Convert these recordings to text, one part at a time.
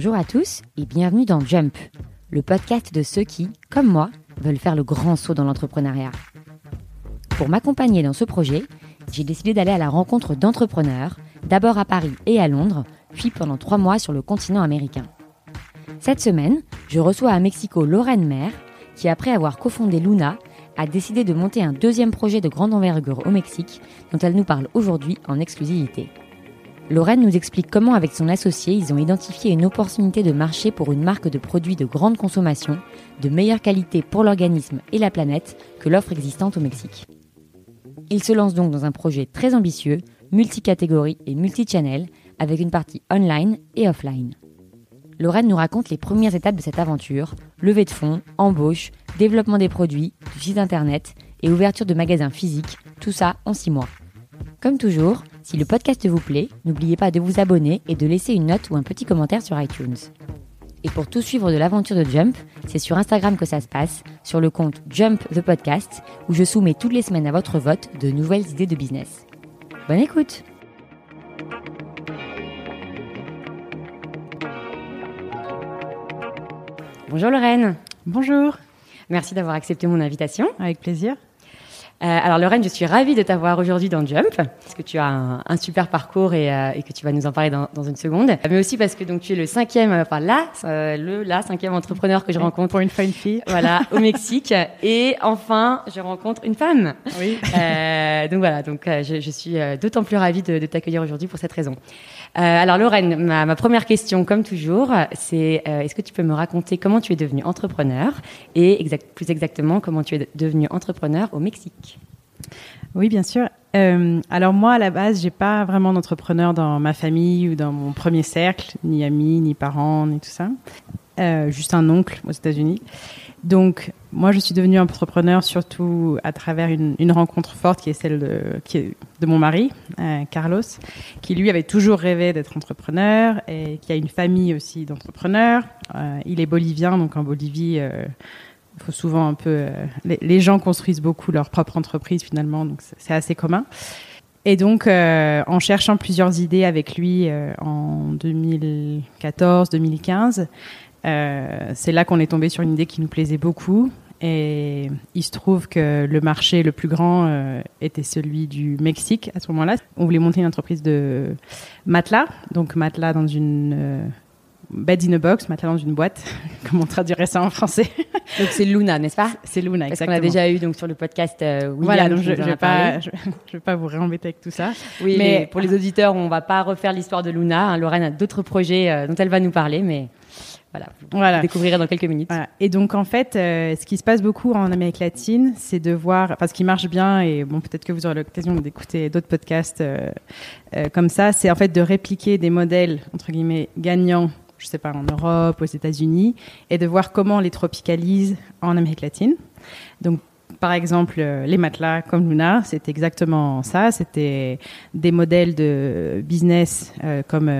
Bonjour à tous et bienvenue dans Jump, le podcast de ceux qui, comme moi, veulent faire le grand saut dans l'entrepreneuriat. Pour m'accompagner dans ce projet, j'ai décidé d'aller à la rencontre d'entrepreneurs, d'abord à Paris et à Londres, puis pendant trois mois sur le continent américain. Cette semaine, je reçois à Mexico Lorraine Maire, qui après avoir cofondé Luna, a décidé de monter un deuxième projet de grande envergure au Mexique, dont elle nous parle aujourd'hui en exclusivité. Lorraine nous explique comment avec son associé, ils ont identifié une opportunité de marché pour une marque de produits de grande consommation, de meilleure qualité pour l'organisme et la planète que l'offre existante au Mexique. Ils se lancent donc dans un projet très ambitieux, multicatégorie et multichannel, avec une partie online et offline. Lorraine nous raconte les premières étapes de cette aventure, levée de fonds, embauche, développement des produits, du site internet et ouverture de magasins physiques, tout ça en six mois. Comme toujours, si le podcast vous plaît, n'oubliez pas de vous abonner et de laisser une note ou un petit commentaire sur iTunes. Et pour tout suivre de l'aventure de Jump, c'est sur Instagram que ça se passe, sur le compte Jump the Podcast, où je soumets toutes les semaines à votre vote de nouvelles idées de business. Bonne écoute Bonjour Lorraine. Bonjour. Merci d'avoir accepté mon invitation. Avec plaisir. Euh, alors Lorraine, je suis ravie de t'avoir aujourd'hui dans Jump, parce que tu as un, un super parcours et, euh, et, que tu vas nous en parler dans, dans, une seconde. Mais aussi parce que donc tu es le cinquième, enfin là, euh, le là cinquième entrepreneur que je rencontre. Pour une fois une fille. Voilà, au Mexique. Et enfin, je rencontre une femme. Oui. Euh, donc voilà, donc je, je suis d'autant plus ravie de, de t'accueillir aujourd'hui pour cette raison. Alors Lorraine, ma, première question, comme toujours, c'est est-ce que tu peux me raconter comment tu es devenue entrepreneur et exact, plus exactement comment tu es devenue entrepreneur au Mexique? Oui, bien sûr. Euh, alors moi, à la base, j'ai pas vraiment d'entrepreneur dans ma famille ou dans mon premier cercle, ni amis, ni parents, ni tout ça. Euh, juste un oncle aux États-Unis. Donc, moi, je suis devenue entrepreneur surtout à travers une, une rencontre forte qui est celle de, qui est de mon mari, euh, Carlos, qui lui avait toujours rêvé d'être entrepreneur et qui a une famille aussi d'entrepreneurs. Euh, il est bolivien, donc en Bolivie euh, il faut souvent un peu. Euh, les, les, gens construisent beaucoup leur propre entreprise finalement, donc c'est assez commun. Et donc, euh, en cherchant plusieurs idées avec lui euh, en 2014-2015, c'est là qu'on est tombé sur une idée qui nous plaisait beaucoup. Et il se trouve que le marché le plus grand était celui du Mexique à ce moment-là. On voulait monter une entreprise de matelas, donc matelas dans une bed in a box, matelas dans une boîte. Comment on traduirait ça en français? Donc c'est Luna, n'est-ce pas? C'est Luna, Parce qu'on a déjà eu donc sur le podcast euh, William. Voilà, donc je ne vais, pas, je, je vais pas vous réembêter avec tout ça. Oui, mais pour les auditeurs, on va pas refaire l'histoire de Luna. Hein. Lorraine a d'autres projets euh, dont elle va nous parler, mais voilà, vous voilà. découvrirez dans quelques minutes. Voilà. Et donc en fait, euh, ce qui se passe beaucoup en Amérique latine, c'est de voir, enfin ce qui marche bien, et bon peut-être que vous aurez l'occasion d'écouter d'autres podcasts euh, euh, comme ça, c'est en fait de répliquer des modèles entre guillemets gagnants je sais pas, en Europe, aux États-Unis, et de voir comment on les tropicalise en Amérique latine. Donc, par exemple, les matelas comme Luna, c'est exactement ça. C'était des modèles de business euh, comme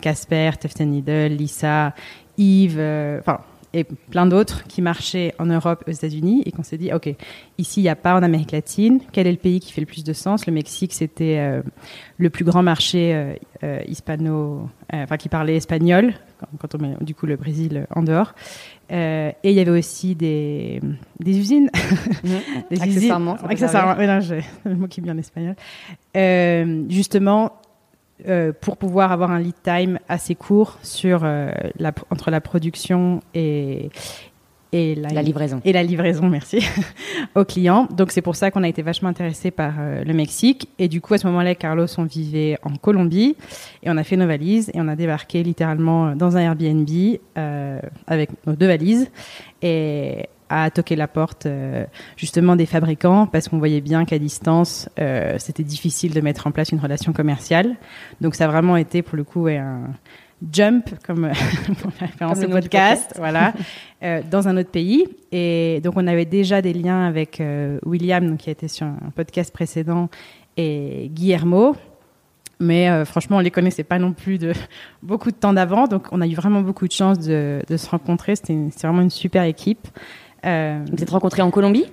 Casper, Tufted Needle, Lisa, Yves, enfin, et plein d'autres qui marchaient en Europe, aux États-Unis, et qu'on s'est dit, OK, ici, il n'y a pas en Amérique latine. Quel est le pays qui fait le plus de sens? Le Mexique, c'était euh, le plus grand marché euh, euh, hispano, enfin, qui parlait espagnol, quand, on met du coup le Brésil en dehors. et il y avait aussi des, des usines. Mmh. des accessoirement. Usines, accessoirement. Mais non, j'ai le mot qui est bien en espagnol. justement, euh, pour pouvoir avoir un lead time assez court sur euh, la, entre la production et et la, la, livraison. et la livraison merci aux clients donc c'est pour ça qu'on a été vachement intéressé par euh, le Mexique. Et du coup à ce moment-là Carlos on vivait en Colombie et on a fait nos valises et on a débarqué littéralement dans un Airbnb avec nos deux valises. Et à toquer la porte euh, justement des fabricants parce qu'on voyait bien qu'à distance euh, c'était difficile de mettre en place une relation commerciale. Donc ça a vraiment été pour le coup un jump comme pour la référence au podcast, voilà, euh, dans un autre pays. Et donc on avait déjà des liens avec William donc, qui a été sur un podcast précédent et Guillermo. Mais euh, franchement, on les connaissait pas non plus de beaucoup de temps d'avant, donc on a eu vraiment beaucoup de chance de, de se rencontrer. C'était vraiment une super équipe. Euh, vous êtes rencontrés en Colombie?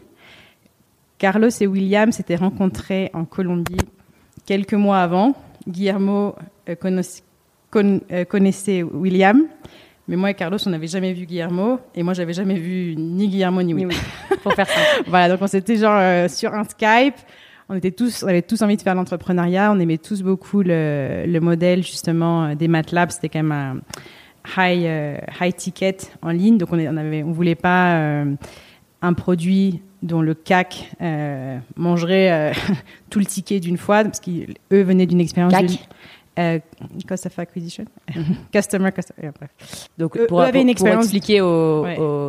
Carlos et William s'étaient rencontrés en Colombie quelques mois avant. Guillermo euh, euh, connaissait William, mais moi et Carlos, on n'avait jamais vu Guillermo, et moi, j'avais jamais vu ni Guillermo ni William. Pour faire ça. voilà, donc on s'était genre euh, sur un Skype. On était tous, on avait tous envie de faire l'entrepreneuriat. On aimait tous beaucoup le, le modèle justement des MATLAB. C'était quand même un high high ticket en ligne, donc on, on avait, on voulait pas un produit dont le CAC euh, mangerait euh, tout le ticket d'une fois, parce qu'eux venaient d'une expérience CAC euh, cost of acquisition, customer, customer Donc pour, une expérience... expliquer aux,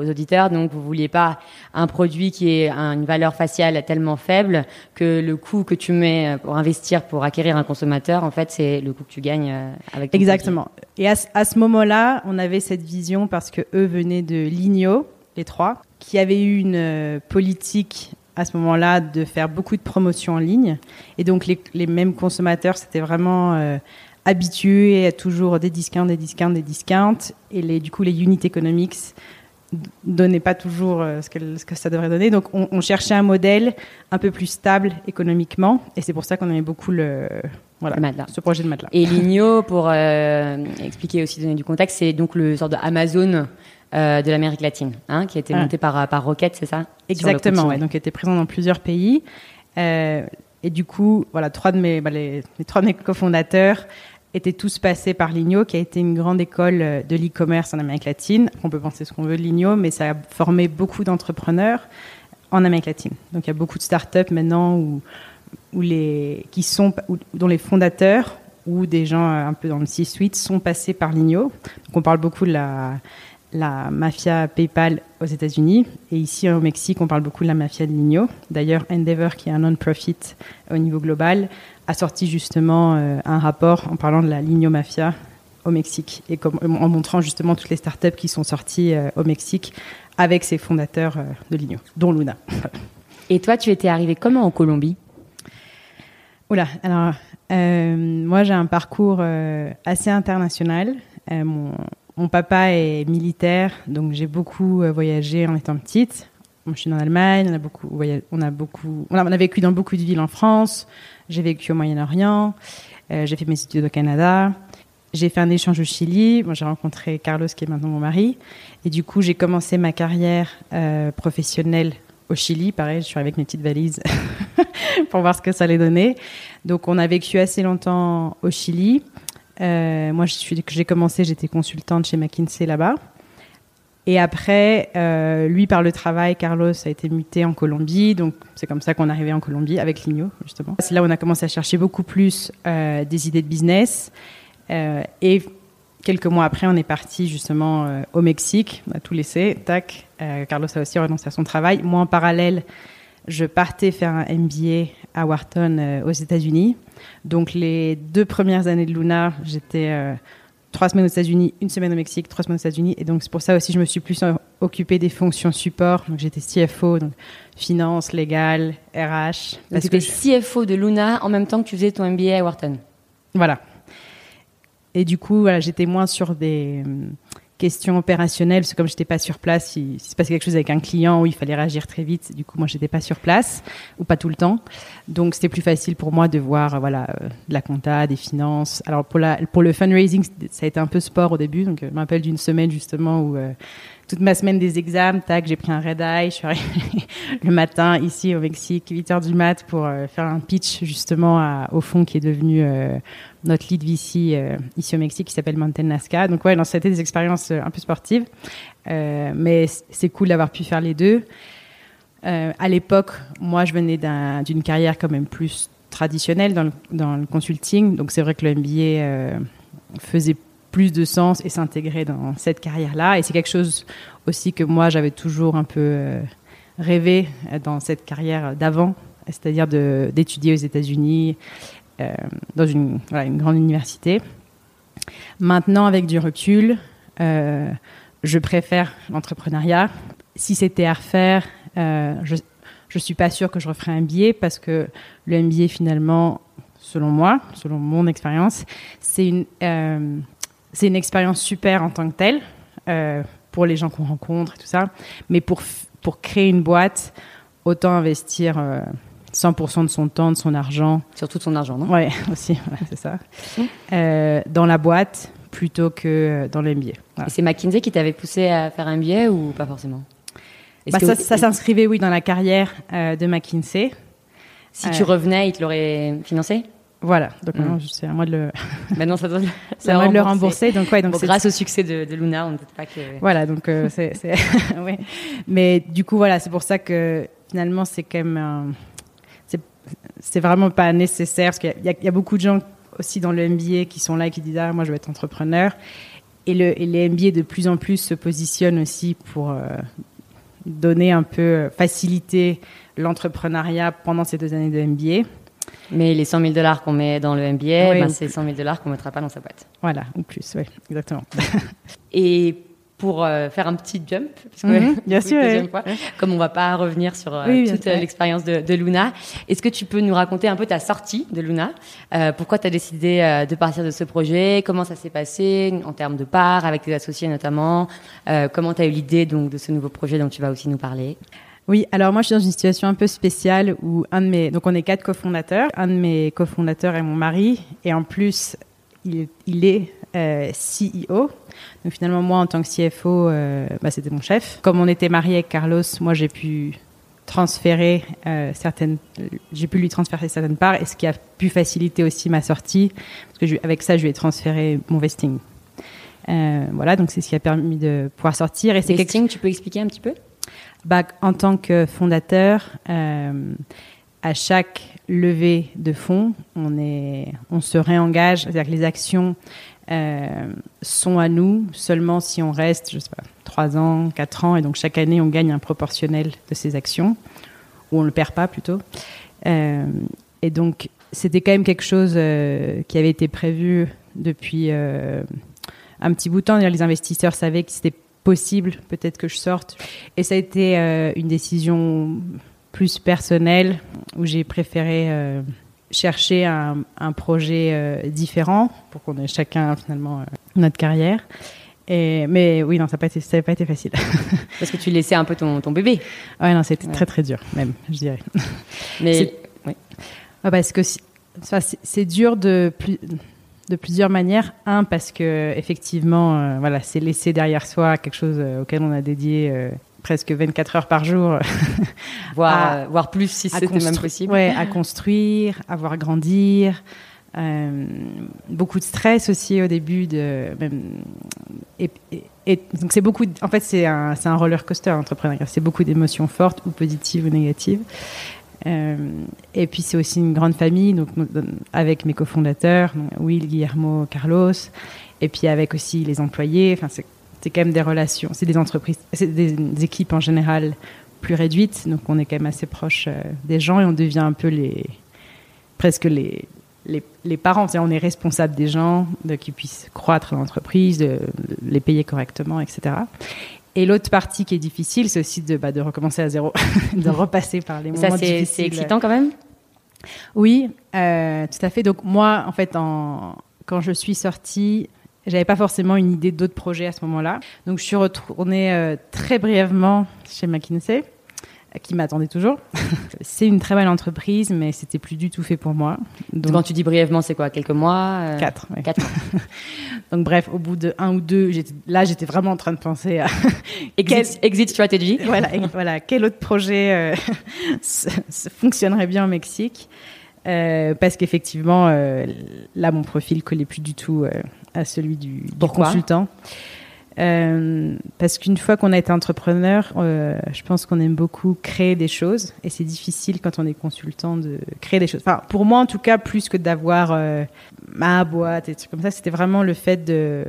auditeurs, donc vous vouliez pas un produit qui ait une valeur faciale tellement faible que le coût que tu mets pour investir pour acquérir un consommateur, en fait, c'est le coût que tu gagnes avec. Exactement. Et à, à ce moment-là, on avait cette vision parce que eux venaient de Ligno, les trois, qui avaient eu une euh, politique à ce moment-là de faire beaucoup de promotions en ligne. Et donc les, les mêmes consommateurs s'étaient vraiment euh, habitués à toujours des discounts, des discounts, des discounts. Et les, du coup, les unit economics donnaient pas toujours euh, ce, que, ce, que, ça devrait donner. Donc on, on, cherchait un modèle un peu plus stable économiquement. Et c'est pour ça qu'on aimait beaucoup le, voilà, ce projet de matelas. Et Ligno, pour expliquer aussi, donner du contexte, c'est donc le sort de Amazon euh, de l'Amérique latine, hein, qui a été monté par, par Rocket, c'est ça? Exactement, ouais, donc qui était présent dans plusieurs pays. Euh, et du coup, voilà, trois de mes, bah, les, trois de mes cofondateurs étaient tous passés par Ligno, qui a été une grande école euh, de l'e-commerce en Amérique latine. On peut penser ce qu'on veut de Ligno, mais ça a formé beaucoup d'entrepreneurs en Amérique latine. Donc il y a beaucoup de startups maintenant où, où les, qui sont, dont les fondateurs ou des gens un peu dans le C-suite sont passés par Ligno. Donc on parle beaucoup de la la mafia PayPal aux États-Unis. Et ici, au Mexique, on parle beaucoup de la mafia de Ligno. D'ailleurs, Endeavor, qui est un non-profit au niveau global, a sorti justement euh, un rapport en parlant de la Ligno Mafia au Mexique et en montrant justement toutes les startups qui sont sorties euh, au Mexique avec ses fondateurs euh, de Ligno, dont Luna. et toi, tu étais arrivé comment en Colombie? Oula, alors moi j'ai un parcours assez international. mon, mon papa est militaire, donc j'ai beaucoup euh, voyagé en étant petite. Je suis en Allemagne, on a beaucoup, on a beaucoup, on a, vécu dans beaucoup de villes en France. J'ai vécu au Moyen-Orient. Euh, j'ai fait mes études au Canada. J'ai fait un échange au Chili. Moi, j'ai rencontré Carlos, qui est maintenant mon mari. Et du coup, j'ai commencé ma carrière euh, professionnelle au Chili. Pareil, je suis avec mes petites valises pour voir ce que ça allait donner. Donc, on a vécu assez longtemps au Chili. Euh, moi, j'ai commencé, j'étais consultante chez McKinsey là-bas. Et après, euh, lui, par le travail, Carlos a été muté en Colombie. Donc, c'est comme ça qu'on est arrivé en Colombie avec Ligno, justement. C'est là où on a commencé à chercher beaucoup plus euh, des idées de business. Et quelques mois après, on est parti justement au Mexique. On a tout laissé. Tac. Carlos a aussi renoncé à son travail. Moi, en parallèle, je partais faire un MBA à Wharton aux États-Unis. Donc les deux premières années de Luna, j'étais euh, trois semaines aux États-Unis, une semaine au Mexique, trois semaines aux États-Unis. Et donc c'est pour ça aussi que je me suis plus occupée des fonctions support. Donc j'étais CFO, donc finance, légal, RH. Donc tu étais CFO de Luna en même temps que tu faisais ton MBA à Wharton. Voilà. Et du coup, voilà, j'étais moins sur des question opérationnelle, parce que comme j'étais pas sur place, si, si se passait quelque chose avec un client où il fallait réagir très vite, du coup moi j'étais pas sur place ou pas tout le temps, donc c'était plus facile pour moi de voir voilà euh, de la compta, des finances. Alors pour la pour le fundraising, ça a été un peu sport au début, donc je me d'une semaine justement où euh, toute ma semaine des examens, tac, j'ai pris un red eye, je suis arrivée le matin ici au Mexique, 8 heures du mat pour euh, faire un pitch justement au fond qui est devenu euh, notre lead VC euh, ici au Mexique qui s'appelle Mountain Nazca. Donc ouais, non, ça a été des expériences un peu sportives, mais c'est cool d'avoir pu faire les deux. à l'époque, moi, je venais d'une carrière quand même plus traditionnelle dans le, dans le consulting, donc c'est vrai que le MBA faisait plus de sens et s'intégrer dans cette carrière-là. Et c'est quelque chose aussi que moi, j'avais toujours un peu euh, rêvé euh, dans cette carrière d'avant, c'est-à-dire d'étudier aux États-Unis, euh, dans une, grande université. Maintenant, avec du recul, je préfère l'entrepreneuriat. Si c'était à refaire, je ne suis pas sûre que je referais un billet parce que le MBA, finalement, selon moi, selon mon expérience, c'est une, c'est une expérience super en tant que telle, euh, pour les gens qu'on rencontre et tout ça. Mais pour, pour créer une boîte, autant investir 100% de son temps, de son argent. Surtout de son argent, non? Ouais, aussi, c'est ça. Euh, dans la boîte plutôt que dans l'MBA. Et c'est McKinsey qui t'avait poussé à faire un MBA ou pas forcément? Bah, Ça, ça s'inscrivait, oui, dans la carrière euh, de McKinsey. Si tu euh, revenais, ils te l'auraient financé? Voilà, donc c'est à moi de le. maintenant, ça doit. c'est le rembourser. Donc, ouais, donc grâce au succès de, Luna, on ne peut pas que. Voilà, donc c'est, oui. Mais du coup, voilà, c'est pour ça que finalement, c'est quand même un c'est vraiment pas nécessaire parce qu'il y, a beaucoup de gens aussi dans le MBA qui sont là et qui disent ah moi je veux être entrepreneur et, le, les MBA de plus en plus se positionnent aussi pour euh, donner un peu euh, faciliter l'entrepreneuriat pendant ces deux années de MBA. Mais les 100 000 dollars qu'on met dans le MBA, ben, c'est 100 000 dollars qu'on mettra pas dans sa boîte. Voilà, ou plus, oui, exactement. et pour euh, faire un petit jump, mhm, bien sûr, comme on va pas revenir sur euh, toute l'expérience de, Luna. Est-ce que tu peux nous raconter un peu ta sortie de Luna euh, Pourquoi tu as décidé de partir de ce projet Comment ça s'est passé en termes de parts, avec tes associés notamment Comment tu as eu l'idée donc de ce nouveau projet dont tu vas aussi nous parler? Oui, alors moi je suis dans une situation un peu spéciale où un de mes donc on est quatre cofondateurs, un de mes cofondateurs est mon mari et en plus il, il est CEO donc finalement, moi, en tant que CFO, euh, bah, c'était mon chef. Comme on était marié avec Carlos, moi, j'ai pu transférer euh, certaines, j'ai pu lui transférer certaines parts, et ce qui a pu faciliter aussi ma sortie, parce que avec ça, je lui ai transféré mon vesting. Euh, voilà, donc c'est ce qui a permis de pouvoir sortir. Et c'est vesting, tu peux expliquer un petit peu? En tant que fondateur, à chaque levée de fonds, on, est, on se réengage, c'est-à-dire que les actions euh, sont à nous seulement si on reste, je sais pas, 3 ans, 4 ans, et donc chaque année on gagne un proportionnel de ces actions, ou on ne le perd pas plutôt. Euh, et donc c'était quand même quelque chose euh, qui avait été prévu depuis un petit bout de temps. Les investisseurs savaient que c'était possible, peut-être que je sorte. Et ça a été une décision plus personnelle où j'ai préféré chercher un, projet euh, différent pour qu'on ait chacun finalement euh, notre carrière. Et, mais oui, non, ça n'a pas, été, pas été facile. Parce que tu laissais un peu ton, ton bébé. Ouais, non, c'était très très dur, même, je dirais. Mais oui. parce que c'est dur de, plus, de plusieurs manières. Un, parce que effectivement, euh, voilà, c'est laisser derrière soi quelque chose auquel on a dédié presque 24 heures par jour. voire, voire plus si c'était même possible. Ouais, à construire, à voir grandir. Euh, beaucoup de stress aussi au début de même, et, donc c'est beaucoup en fait c'est un, un roller coaster entrepreneuriat c'est beaucoup d'émotions fortes ou positives ou négatives euh, et puis c'est aussi une grande famille donc avec mes cofondateurs Will Guillermo Carlos et puis avec aussi les employés enfin c'est quand même des relations, c'est des entreprises, c'est des, équipes en général plus réduites, donc on est quand même assez proche euh, des gens et on devient un peu les presque les les, parents, on est responsable des gens, qu'ils puissent croître l'entreprise, les payer correctement, etc. Et l'autre partie qui est difficile, c'est aussi de, bah, de recommencer à zéro, de repasser par les moments Ça, c'est excitant quand même? Oui, euh, tout à fait. Donc moi, en fait, en, quand je suis sortie, j'avais pas forcément une idée d'autres projets à ce moment-là. Donc je suis retournée euh, très brièvement chez McKinsey, qui m'attendait toujours. c'est une très belle entreprise, mais c'était plus du tout fait pour moi. Donc, quand tu dis brièvement, c'est quoi Quelques mois euh... Quatre. Quatre. Donc bref, au bout de un ou deux, là j'étais vraiment en train de penser à exit, exit strategy. voilà, voilà, quel autre projet euh, fonctionnerait bien au Mexique euh, parce qu'effectivement, euh, là, mon profil collait plus du tout euh, à celui du, consultant. Parce qu'une fois qu'on a été entrepreneur, je pense qu'on aime beaucoup créer des choses et c'est difficile quand on est consultant de créer des choses. Enfin, pour moi en tout cas, plus que d'avoir ma boîte et des trucs comme ça, c'était vraiment le fait de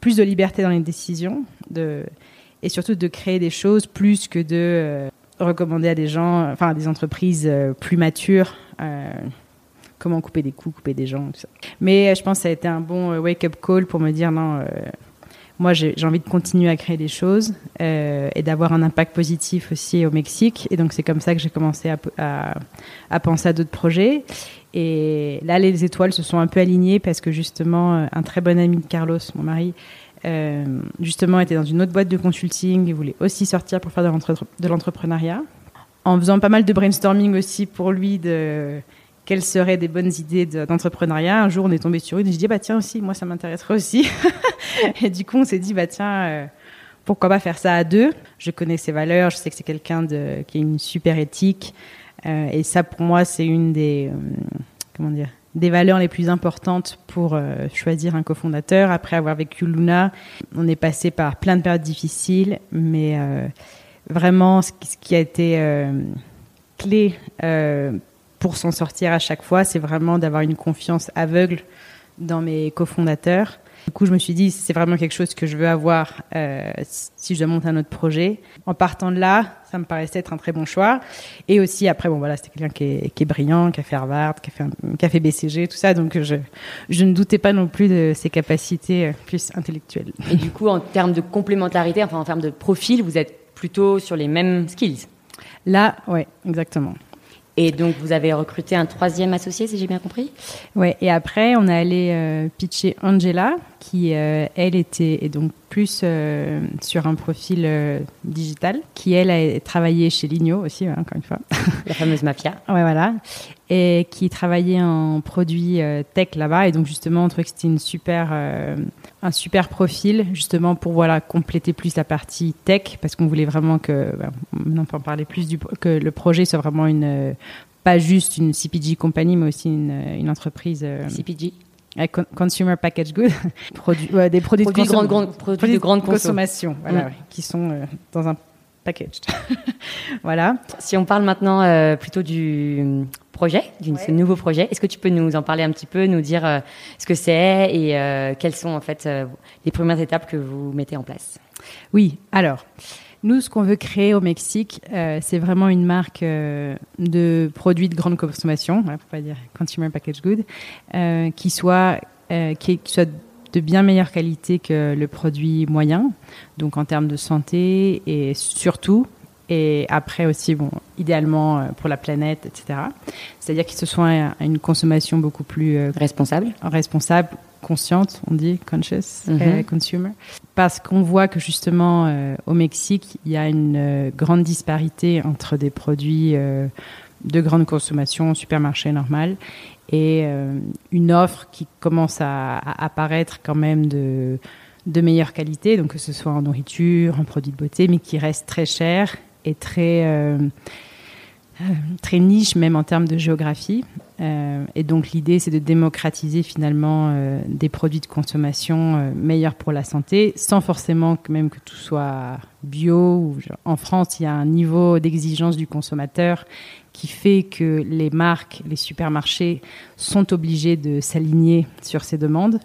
plus de liberté dans les décisions, et surtout de créer des choses plus que de recommander à des gens, enfin à des entreprises plus matures euh, comment couper des coups, couper des gens, tout ça. Mais euh, je pense que ça a été un bon euh, wake-up call pour me dire non, moi j'ai envie de continuer à créer des choses et d'avoir un impact positif aussi au Mexique. Et donc c'est comme ça que j'ai commencé à, penser à d'autres projets. Et là, les étoiles se sont un peu alignées parce que justement, un très bon ami de Carlos, mon mari, justement était dans une autre boîte de consulting et voulait aussi sortir pour faire de l'entrepreneuriat. en faisant pas mal de brainstorming aussi pour lui de quelles seraient des bonnes idées d'entrepreneuriat. Un jour, on est tombé sur une et je dis bah tiens aussi, moi ça m'intéresserait aussi. et du coup, on s'est dit bah tiens, euh, pourquoi pas faire ça à deux? Je connais ses valeurs, je sais que c'est quelqu'un de qui a une super éthique euh, et ça pour moi c'est une des euh, comment dire des valeurs les plus importantes pour euh, choisir un cofondateur. Après avoir vécu Luna, on est passé par plein de périodes difficiles, mais vraiment, ce qui, a été clé pour s'en sortir à chaque fois, c'est vraiment d'avoir une confiance aveugle dans mes cofondateurs du coup, je me suis dit, c'est vraiment quelque chose que je veux avoir euh, si je dois monter un autre projet. En partant de là, ça me paraissait être un très bon choix. Et aussi, après, bon, voilà, c'était quelqu'un qui est, qui est, brillant, qui a fait Harvard, qui a fait, qui a fait BCG, tout ça. Donc, je, je ne doutais pas non plus de ses capacités euh, plus intellectuelles. Et du coup, en termes de complémentarité, enfin, en termes de profil, vous êtes plutôt sur les mêmes skills? Là, ouais, exactement. Et donc, vous avez recruté un troisième associé, si j'ai bien compris? Ouais, et après, on est allé euh, pitcher Angela, qui, euh, elle, était et donc plus euh, sur un profil digital, qui, elle, a travaillé chez Ligno aussi, encore une fois. La fameuse mafia. ouais, voilà. Et qui travaillait en produit tech là-bas. Et donc, justement, on trouvait que c'était une super, un super profil, justement, pour voilà, compléter plus la partie tech, parce qu'on voulait vraiment que, ben, on peut en parler plus, du, que le projet soit vraiment une pas juste une CPG compagnie, mais aussi une, une entreprise. Euh, CPG Consumer Package Good, des produits, de, grande, grande, produits de grande consommation, voilà, mm. qui sont euh, dans un voilà. Si on parle maintenant euh, plutôt du projet, de ce nouveau projet, est-ce que tu peux nous en parler un petit peu, nous dire ce que c'est et quelles sont en fait les premières étapes que vous mettez en place? Oui, alors. Nous, ce qu'on veut créer au Mexique, euh, c'est vraiment une marque euh, de produits de grande consommation, voilà, pour pas dire consumer package good, euh, qui soit qui, soit de bien meilleure qualité que le produit moyen, donc en termes de santé et surtout et après aussi, bon, idéalement pour la planète, etc. C'est-à-dire qu'il se soit une consommation beaucoup plus responsable, responsable, consciente, on dit conscious mhm. consumer, parce qu'on voit que justement euh, au Mexique, il y a une euh, grande disparité entre des produits euh, de grande consommation, supermarché normal, et une offre qui commence à, à, apparaître quand même de, de meilleure qualité, donc que ce soit en nourriture, en produits de beauté, mais qui reste très cher et très euh, très niche même en termes de géographie. Euh, et donc l'idée, c'est de démocratiser finalement euh, des produits de consommation meilleurs pour la santé, sans forcément que même que tout soit bio. En France, il y a un niveau d'exigence du consommateur qui fait que les marques, les supermarchés sont obligés de s'aligner sur ces demandes.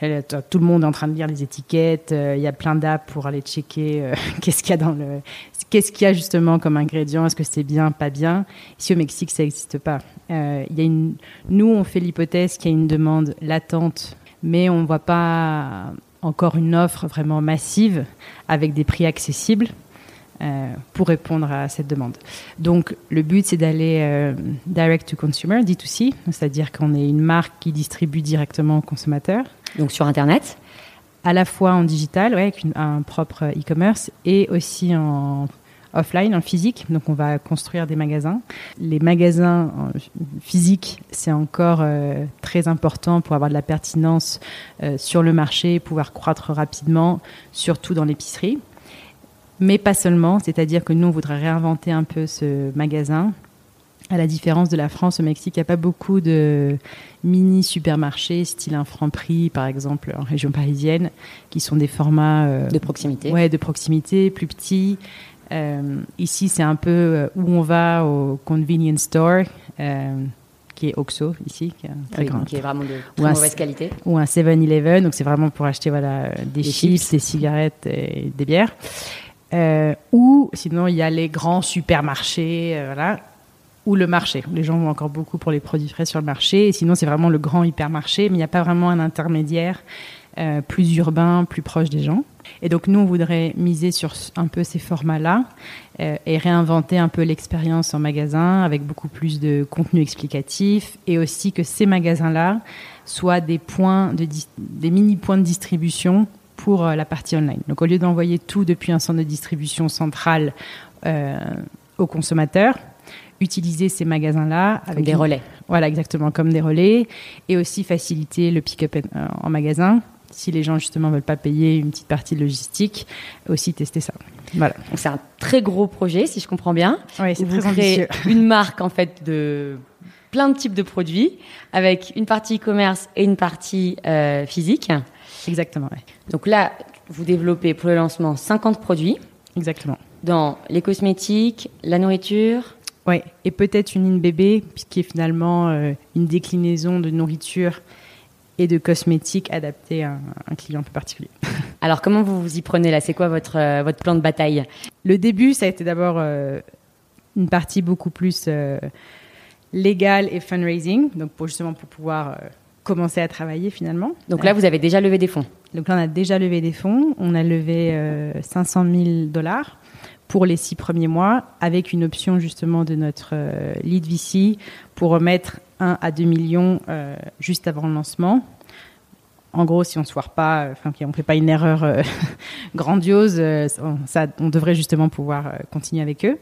Tout le monde est en train de lire les étiquettes. Il y a plein d'apps pour aller checker qu'est-ce qu'il y a dans le, qu'est-ce qu'il y a justement comme ingrédient Est-ce que c'est bien, pas bien Ici au Mexique, ça n'existe pas. Euh, y a une... Nous, on fait l'hypothèse qu'il y a une demande latente, mais on ne voit pas encore une offre vraiment massive avec des prix accessibles. Euh, pour répondre à cette demande. Donc le but c'est d'aller euh, direct to consumer, D2C, c'est-à-dire qu'on est une marque qui distribue directement aux consommateurs. Donc sur Internet à la fois en digital, ouais, avec un propre e-commerce, et aussi en offline, en physique. Donc, on va construire des magasins. Les magasins physiques, c'est encore euh, très important pour avoir de la pertinence euh, sur le marché, pouvoir croître rapidement, surtout dans l'épicerie. Mais pas seulement, c'est-à-dire que nous, on voudrait réinventer un peu ce magasin à la différence de la France, au Mexique, il n'y a pas beaucoup de mini supermarchés, style un franc prix, par exemple, en région parisienne, qui sont des formats euh, de proximité. Ouais, de proximité, plus petits. Euh, ici, c'est un peu euh, où on va au convenience store, qui est Oxo ici, qui est, très grand. qui est vraiment de très mauvaise qualité. Ou un 7-Eleven, donc c'est vraiment pour acheter voilà des, chips, des cigarettes et des bières. Ou sinon, il y a les grands supermarchés, voilà ou le marché. Les gens vont encore beaucoup pour les produits frais sur le marché. Et sinon, c'est vraiment le grand hypermarché, mais il n'y a pas vraiment un intermédiaire euh, plus urbain, plus proche des gens. Et donc, nous, on voudrait miser sur un peu ces formats-là euh, et réinventer un peu l'expérience en magasin avec beaucoup plus de contenu explicatif et aussi que ces magasins-là soient des points, de des mini points de distribution pour euh, la partie online. Donc, au lieu d'envoyer tout depuis un centre de distribution central, aux consommateurs, utiliser ces magasins-là avec des relais. Voilà, exactement, comme des relais, et aussi faciliter le pick-up en magasin. Si les gens justement veulent pas payer une petite partie de logistique, aussi tester ça. Voilà. C'est un très gros projet, si je comprends bien. Oui, c'est très ambitieux. Une marque en fait de plein de types de produits, avec une partie e-commerce et une partie euh, physique. Exactement. Donc là, vous développez pour le lancement 50 produits. Exactement. Dans les cosmétiques, la nourriture. Oui, et peut-être une ligne bébé, qui est finalement euh, une déclinaison de nourriture et de cosmétiques adaptés à un, client un peu particulier. Alors, comment vous vous y prenez là? C'est quoi votre, euh, votre plan de bataille? Le début, ça a été d'abord euh, une partie beaucoup plus légale et fundraising, donc pour, justement pour pouvoir commencer à travailler finalement. Donc là, vous avez déjà levé des fonds Donc là, on a déjà levé des fonds. On a levé 500 000 dollars pour les six premiers mois, avec une option justement de notre euh, lead VC pour remettre 1 à 2 millions euh, juste avant le lancement. En gros, si on ne se foire pas, euh, enfin, on ne fait pas une erreur grandiose, ça, on devrait justement pouvoir continuer avec eux.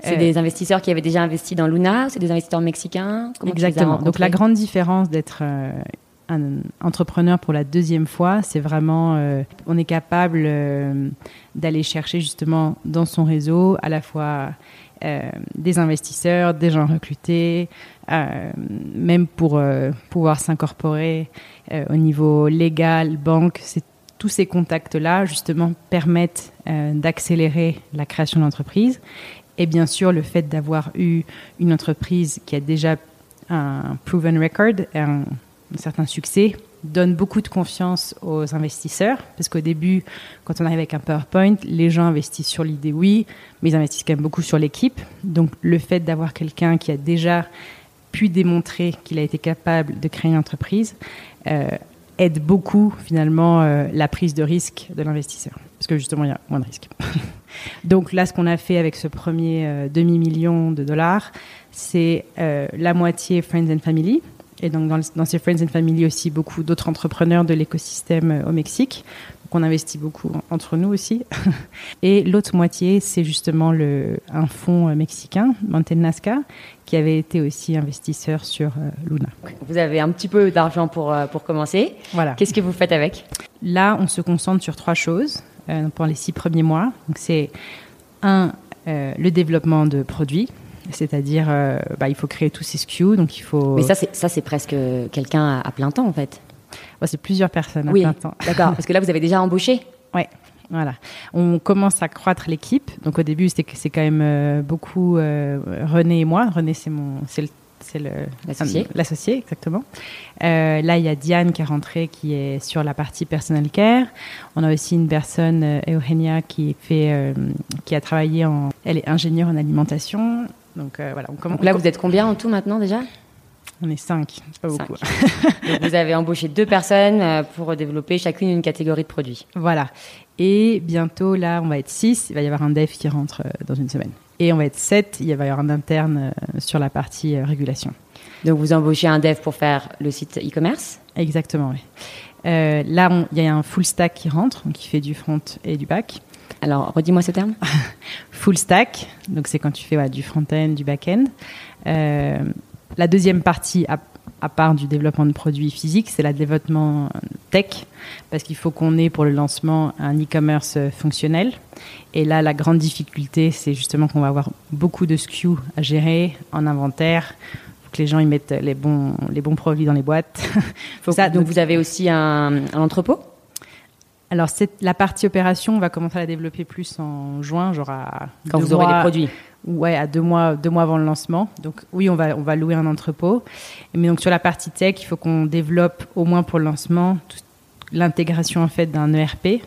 C'est des investisseurs qui avaient déjà investi dans Luna, c'est des investisseurs mexicains Exactement. Donc la grande différence d'être un entrepreneur pour la deuxième fois, c'est vraiment, euh, on est capable euh, d'aller chercher justement dans son réseau à la fois euh, des investisseurs, des gens recrutés, même pour pouvoir s'incorporer au niveau légal, banque. Tous ces contacts-là justement permettent d'accélérer la création d'entreprise. Et bien sûr, le fait d'avoir eu une entreprise qui a déjà un proven record, un, un certain succès, donne beaucoup de confiance aux investisseurs, parce qu'au début, quand on arrive avec un PowerPoint, les gens investissent sur l'idée, oui, mais ils investissent quand même beaucoup sur l'équipe. Donc le fait d'avoir quelqu'un qui a déjà pu démontrer qu'il a été capable de créer une entreprise euh, aide beaucoup finalement euh, la prise de risque de l'investisseur, parce que justement, il y a moins de risques. Donc là, ce qu'on a fait avec ce premier euh, demi-million de dollars, c'est la moitié Friends and Family, et donc dans, dans, ces Friends and Family aussi beaucoup d'autres entrepreneurs de l'écosystème euh, au Mexique. Donc on investit beaucoup entre nous aussi. Et l'autre moitié, c'est justement le, un fonds euh, mexicain, Mountain Nazca, qui avait été aussi investisseur sur euh, Luna. Vous avez un petit peu d'argent pour, pour commencer. Voilà. Qu'est-ce que vous faites avec? Là, on se concentre sur trois choses euh, pendant les six premiers mois. Donc c'est un, le développement de produits. C'est-à-dire, euh, bah, il faut créer tous ces SKU, donc il faut. Mais ça, c'est ça, c'est presque quelqu'un à, plein temps en fait. c'est plusieurs personnes à oui, plein temps. D'accord, parce que là, vous avez déjà embauché. Oui. Voilà. On commence à croître l'équipe. Donc au début, c'est c'est quand même euh, beaucoup euh, René et moi. René, c'est mon, c'est le c'est l'associé. L'associé, exactement. Euh, là, il y a Diane qui est rentrée, qui est sur la partie personal care. On a aussi une personne, euh, Eugenia, qui fait, euh, qui a travaillé en, elle est ingénieure en alimentation. Donc voilà. On, Donc là, vous êtes combien en tout maintenant déjà? On est cinq, c'est pas beaucoup. Donc vous avez embauché deux personnes pour développer chacune une catégorie de produits. Voilà. Et bientôt, là, on va être six. Il va y avoir un dev qui rentre dans une semaine. Et on va être sept, il va y avoir un interne euh, sur la partie euh, régulation. Donc vous embauchez un dev pour faire le site e-commerce? Exactement, oui. Euh, là, il y a un full stack qui rentre, donc qui fait du front et du back. Alors, redis-moi ce terme. full stack, donc c'est quand tu fais du front-end, du back-end. la deuxième partie, à part du développement de produits physiques, c'est le développement tech, parce qu'il faut qu'on ait pour le lancement un e-commerce fonctionnel. Et là, la grande difficulté, c'est justement qu'on va avoir beaucoup de SKU à gérer en inventaire. Que les gens y mettent les bons, les bons produits dans les boîtes. Ça, donc, vous avez aussi un, entrepôt? Alors, la partie opération, on va commencer à la développer plus en juin, genre à quand vous aurez les produits. Ouais, à deux mois, deux mois avant le lancement. Donc oui, on va, on va louer un entrepôt. Mais donc sur la partie tech, il faut qu'on développe au moins pour le lancement l'intégration en fait d'un ERP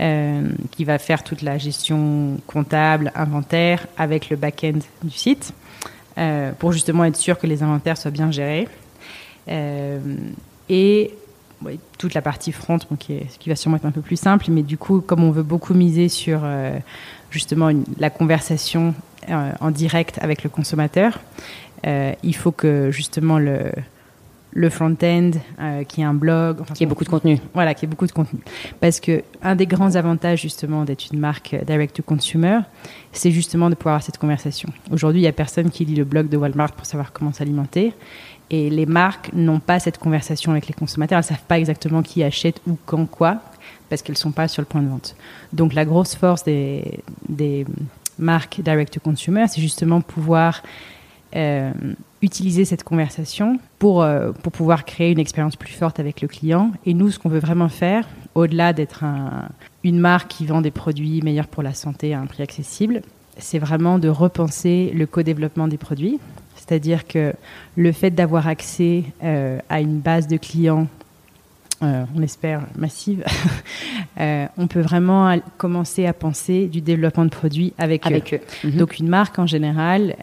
euh, qui va faire toute la gestion comptable, inventaire avec le back-end du site euh, pour justement être sûr que les inventaires soient bien gérés. Euh, et toute la partie front, qui, est, qui, va sûrement être un peu plus simple, mais du coup, comme on veut beaucoup miser sur justement la conversation en direct avec le consommateur, il faut que justement le, le front-end, euh, qui est un blog. Enfin, qui est beaucoup de contenu. Voilà, qui est beaucoup de contenu. Parce que un des grands avantages justement d'être une marque direct-to-consumer, c'est justement de pouvoir avoir cette conversation. Aujourd'hui, il n'y a personne qui lit le blog de Walmart pour savoir comment s'alimenter. Et les marques n'ont pas cette conversation avec les consommateurs. Elles ne savent pas exactement qui achète ou quand quoi, parce qu'elles ne sont pas sur le point de vente. Donc la grosse force des, marques direct-to-consumer, c'est justement pouvoir euh, utiliser cette conversation pour, euh, pour pouvoir créer une expérience plus forte avec le client. Et nous, ce qu'on veut vraiment faire, au-delà d'être un, une marque qui vend des produits meilleurs pour la santé à un prix accessible, c'est vraiment de repenser le co-développement des produits. C'est-à-dire que le fait d'avoir accès euh, à une base de clients, on espère massive, on peut vraiment commencer à penser du développement de produits avec, avec eux. Mhm. Donc une marque en général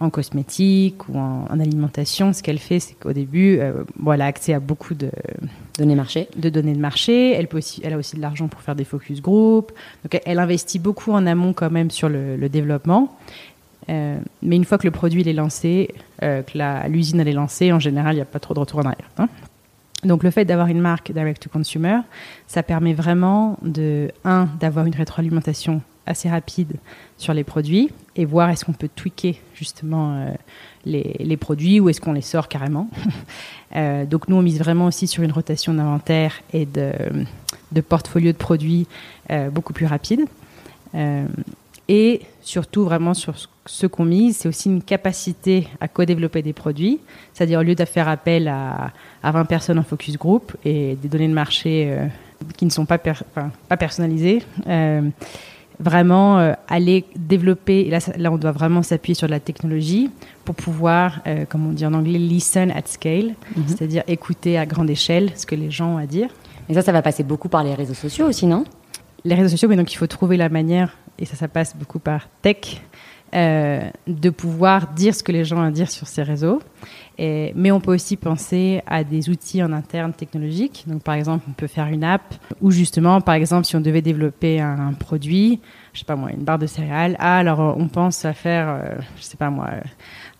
en cosmétique ou en, alimentation, ce qu'elle fait, c'est qu'au début, euh, bon, elle a accès à beaucoup de données marché. De données de marché. Elle, peut aussi, elle a aussi de l'argent pour faire des focus group. Donc, elle, investit beaucoup en amont quand même sur le, développement. Euh, mais une fois que le produit est lancé, euh, que l'usine est lancée, en général, il n'y a pas trop de retour en arrière. Hein. Donc le fait d'avoir une marque direct to consumer, ça permet vraiment de un d'avoir une rétroalimentation assez rapide sur les produits et voir est-ce qu'on peut tweaker justement euh, les, produits ou est-ce qu'on les sort carrément. donc nous, on mise vraiment aussi sur une rotation d'inventaire et de, de, portfolio de produits beaucoup plus rapide. Et surtout, vraiment, sur ce qu'on mise, c'est aussi une capacité à co-développer des produits. C'est-à-dire, au lieu de faire appel à, à 20 personnes en focus group et des données de marché qui ne sont pas, enfin, pas personnalisées, vraiment euh, aller développer, et là, là on doit vraiment s'appuyer sur la technologie pour pouvoir, euh, comme on dit en anglais, listen at scale, mhm. c'est-à-dire écouter à grande échelle ce que les gens ont à dire. Et ça, ça va passer beaucoup par les réseaux sociaux aussi, non? Les réseaux sociaux, mais donc il faut trouver la manière, et ça, ça passe beaucoup par tech, euh, de pouvoir dire ce que les gens ont à dire sur ces réseaux. Mais on peut aussi penser à des outils en interne technologiques. Donc, par exemple, on peut faire une app où justement, par exemple, si on devait développer un, produit, je sais pas moi, une barre de céréales, ah, alors on pense à faire, euh, je sais pas moi, euh,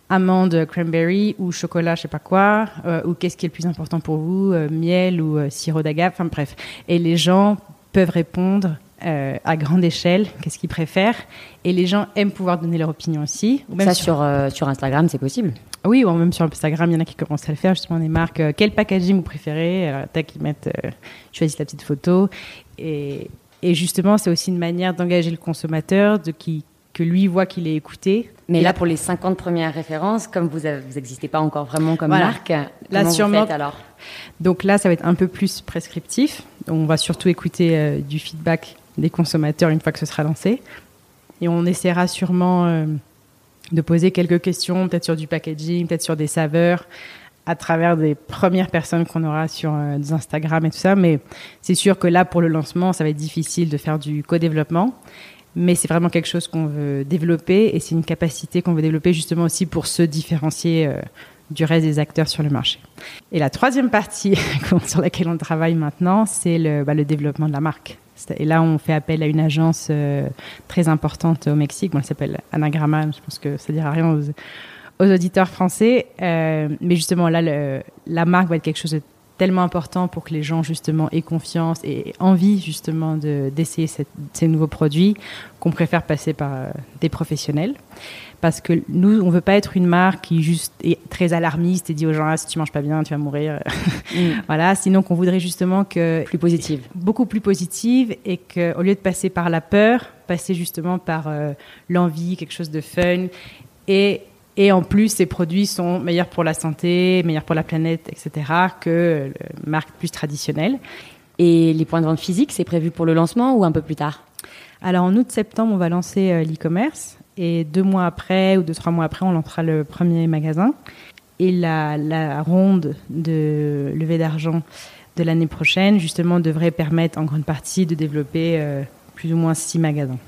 amande cranberry ou chocolat, je sais pas quoi, ou qu'est-ce qui est le plus important pour vous, miel ou sirop d'agave, enfin bref. Et les gens peuvent répondre euh, à grande échelle, qu'est-ce qu'ils préfèrent. Et les gens aiment pouvoir donner leur opinion aussi. Ou même Ça, sur, euh, sur, Instagram, c'est possible Oui, ou même sur Instagram, il y en a qui commencent à le faire, justement, des marques. Euh, quel packaging vous préférez Alors, tac, ils mettent, choisissent la petite photo. Et, et justement, c'est aussi une manière d'engager le consommateur, de qui, que lui voit qu'il est écouté. Mais là, pour les 50 premières références, comme vous n'existez pas encore vraiment comme marque, là, sûrement, alors? Donc là, ça va être un peu plus prescriptif. On va surtout écouter du feedback des consommateurs une fois que ce sera lancé. Et on essaiera sûrement euh, de poser quelques questions, peut-être sur du packaging, peut-être sur des saveurs, à travers des premières personnes qu'on aura sur euh, Instagram et tout ça. Mais c'est sûr que là, pour le lancement, ça va être difficile de faire du co-développement. Mais c'est vraiment quelque chose qu'on veut développer et c'est une capacité qu'on veut développer justement aussi pour se différencier euh, du reste des acteurs sur le marché. Et la troisième partie sur laquelle on travaille maintenant, c'est le, bah, le développement de la marque. Et là, on fait appel à une agence euh, très importante au Mexique. elle s'appelle Anagrama. Je pense que ça dira rien aux, auditeurs français. Euh, mais justement, là, la marque va être quelque chose de tellement important pour que les gens justement aient confiance et envie justement d'essayer ces nouveaux produits qu'on préfère passer par euh, des professionnels parce que nous, on veut pas être une marque qui juste est très alarmiste et dit aux gens ah, si tu manges pas bien, tu vas mourir. Mm. voilà, sinon qu'on voudrait justement que plus positive, beaucoup plus positive et que au lieu de passer par la peur, passer justement par euh, l'envie, quelque chose de fun et et en plus, ces produits sont meilleurs pour la santé, meilleurs pour la planète, etc., que les marques plus traditionnelles. Et les points de vente physiques, c'est prévu pour le lancement ou un peu plus tard? Alors en août-septembre, on va lancer euh, l'e-commerce. Et deux mois après, ou deux, trois mois après, on lancera le premier magasin. Et la, ronde de levée d'argent de l'année prochaine, justement, devrait permettre en grande partie de développer euh, plus ou moins six magasins.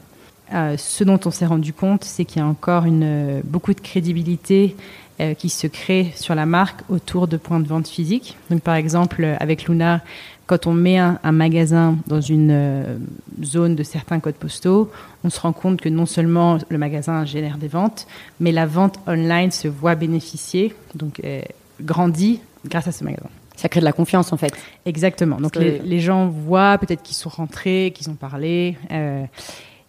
Euh, ce dont on s'est rendu compte, c'est qu'il y a encore une, beaucoup de crédibilité euh, qui se crée sur la marque autour de points de vente physiques. Donc, par exemple, avec Luna, quand on met un, magasin dans une euh, zone de certains codes postaux, on se rend compte que non seulement le magasin génère des ventes, mais la vente online se voit bénéficier. Donc, euh, grandi grâce à ce magasin. Ça crée de la confiance en fait. Exactement. Donc les, les, gens voient peut-être qu'ils sont rentrés, qu'ils ont parlé.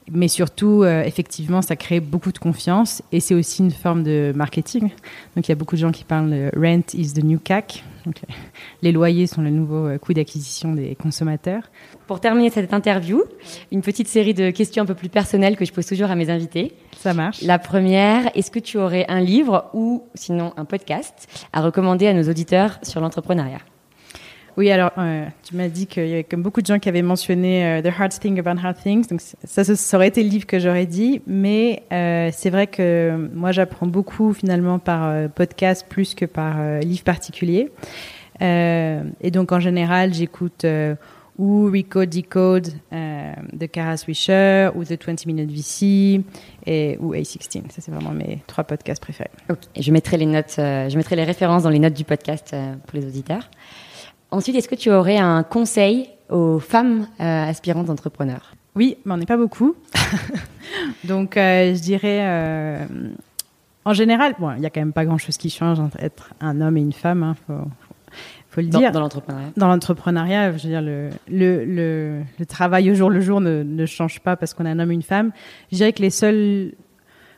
Euh, mais surtout, euh, effectivement, ça crée beaucoup de confiance et c'est aussi une forme de marketing. Donc, il y a beaucoup de gens qui parlent de rent is the new CAC. Donc, les loyers sont le nouveau euh, coût d'acquisition des consommateurs. Pour terminer cette interview, une petite série de questions un peu plus personnelles que je pose toujours à mes invités. Ça marche. La première, est-ce que tu aurais un livre ou sinon un podcast à recommander à nos auditeurs sur l'entrepreneuriat? Oui, alors euh, tu m'as dit qu'il y avait comme beaucoup de gens qui avaient mentionné euh, The Hard Thing About Hard Things. Donc ça, ça aurait été le livre que j'aurais dit, mais euh, c'est vrai que moi j'apprends beaucoup finalement par euh, podcast plus que par livre particulier. et donc en général j'écoute ou Recode Decode de Kara Swisher ou The 20 Minute VC et ou A16. Ça c'est vraiment mes trois podcasts préférés. Ok, je mettrai les notes, je mettrai les références dans les notes du podcast pour les auditeurs. Ensuite, est-ce que tu aurais un conseil aux femmes euh, aspirantes entrepreneurs? Oui, mais on n'est pas beaucoup. Donc, euh, je dirais, euh, en général, bon, il n'y a quand même pas grand-chose qui change entre être un homme et une femme. Hein, faut, faut le dans, dire. Dans l'entrepreneuriat. Dans l'entrepreneuriat, je veux dire, le, le, le, le, travail au jour le jour ne, ne change pas parce qu'on est un homme et une femme. Je dirais que les seuls,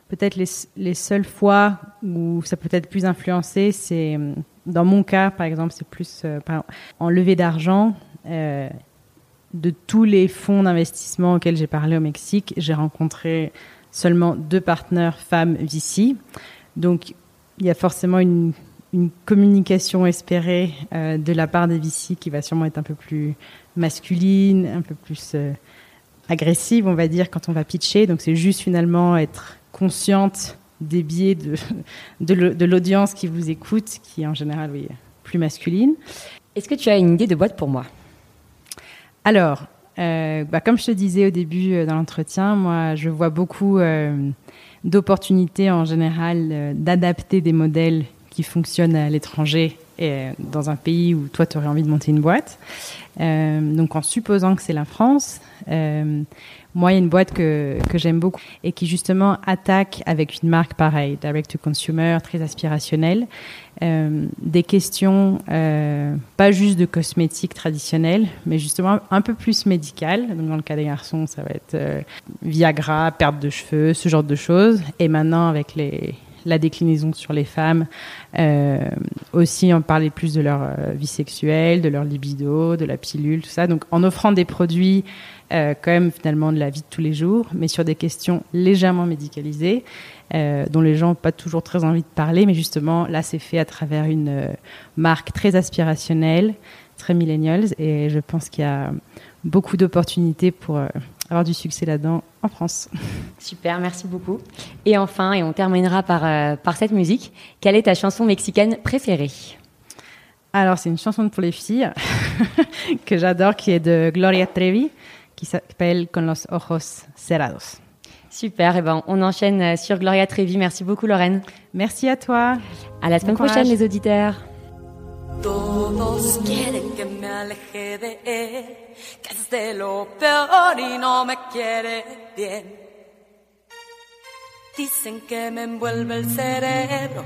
peut-être les, les seules fois où ça peut être plus influencé, c'est dans mon cas, par exemple, c'est plus euh, en levée d'argent. Euh, de tous les fonds d'investissement auxquels j'ai parlé au Mexique, j'ai rencontré seulement deux partenaires femmes VC. Donc, il y a forcément une, communication espérée euh, de la part des VC qui va sûrement être un peu plus masculine, un peu plus agressive, on va dire, quand on va pitcher. Donc, c'est juste finalement être consciente des biais de, de l'audience qui vous écoute, qui est en général oui, plus masculine. Est-ce que tu as une idée de boîte pour moi? Alors, euh, bah, comme je te disais au début euh, dans l'entretien, moi, je vois beaucoup euh, d'opportunités en général d'adapter des modèles qui fonctionnent à l'étranger et dans un pays où toi, tu aurais envie de monter une boîte. Donc, en supposant que c'est la France, moi, il y a une boîte que, que j'aime beaucoup et qui justement attaque avec une marque pareille, direct to consumer, très aspirationnelle, euh, des questions euh, pas juste de cosmétiques traditionnels, mais justement un peu plus médicales. Donc dans le cas des garçons, ça va être euh, Viagra, perte de cheveux, ce genre de choses. Et maintenant, avec les, la déclinaison sur les femmes, euh, aussi en parler plus de leur euh, vie sexuelle, de leur libido, de la pilule, tout ça. Donc en offrant des produits euh, quand même finalement de la vie de tous les jours, mais sur des questions légèrement médicalisées, euh, dont les gens n'ont pas toujours très envie de parler, mais justement là c'est fait à travers une euh, marque très aspirationnelle, très millennials, et je pense qu'il y a beaucoup d'opportunités pour euh, avoir du succès là-dedans en France. Super, merci beaucoup. Et enfin, et on terminera par, par cette musique, quelle est ta chanson mexicaine préférée? Alors c'est une chanson pour les filles que j'adore, qui est de Gloria Trevi qui s'appelle Con los ojos cerrados. Super, et ben on enchaîne sur Gloria Trevi. Merci beaucoup Lorraine. Merci à toi. À la semaine bon prochaine les auditeurs. Todos quieren que me aleje de él, que es de lo peor y no me quiere bien. Dicen que me envuelve el cerebro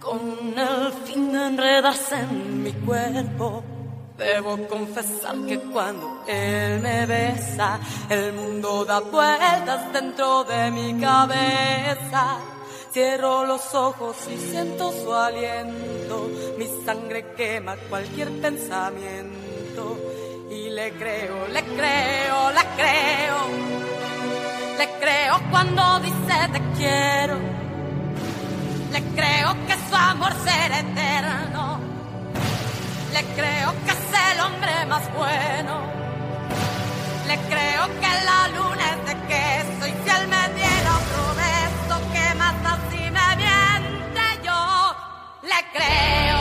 con el fin de enredarse en mi cuerpo. Debo confesar que cuando él me besa, el mundo da vueltas dentro de mi cabeza. Cierro los ojos y siento su aliento, mi sangre quema cualquier pensamiento. Y le creo, le creo, le creo, le creo cuando dice te quiero. Le creo que su amor será eterno. Le creo que es el hombre más bueno. Le creo que la luna es de queso y si él me diera otro que mata si me miente yo. Le creo.